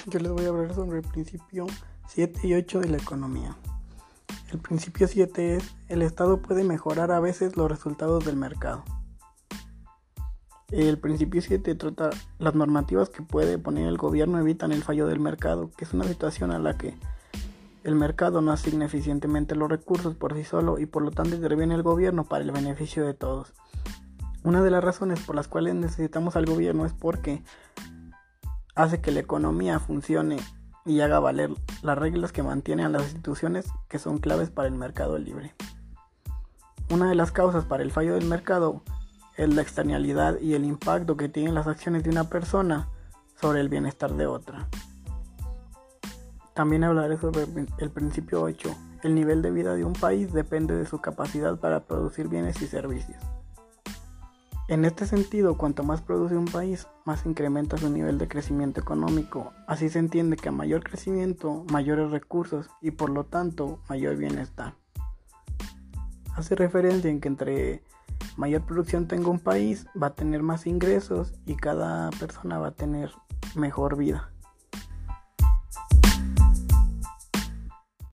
yo les voy a hablar sobre el principio 7 y 8 de la economía. El principio 7 es, el Estado puede mejorar a veces los resultados del mercado. El principio 7 trata las normativas que puede poner el gobierno evitan el fallo del mercado, que es una situación a la que el mercado no asigna eficientemente los recursos por sí solo y por lo tanto interviene el gobierno para el beneficio de todos. Una de las razones por las cuales necesitamos al gobierno es porque hace que la economía funcione y haga valer las reglas que mantienen a las instituciones que son claves para el mercado libre. Una de las causas para el fallo del mercado es la externalidad y el impacto que tienen las acciones de una persona sobre el bienestar de otra. También hablaré sobre el principio 8. El nivel de vida de un país depende de su capacidad para producir bienes y servicios. En este sentido, cuanto más produce un país, más incrementa su nivel de crecimiento económico. Así se entiende que a mayor crecimiento, mayores recursos y por lo tanto mayor bienestar. Hace referencia en que entre mayor producción tenga un país, va a tener más ingresos y cada persona va a tener mejor vida.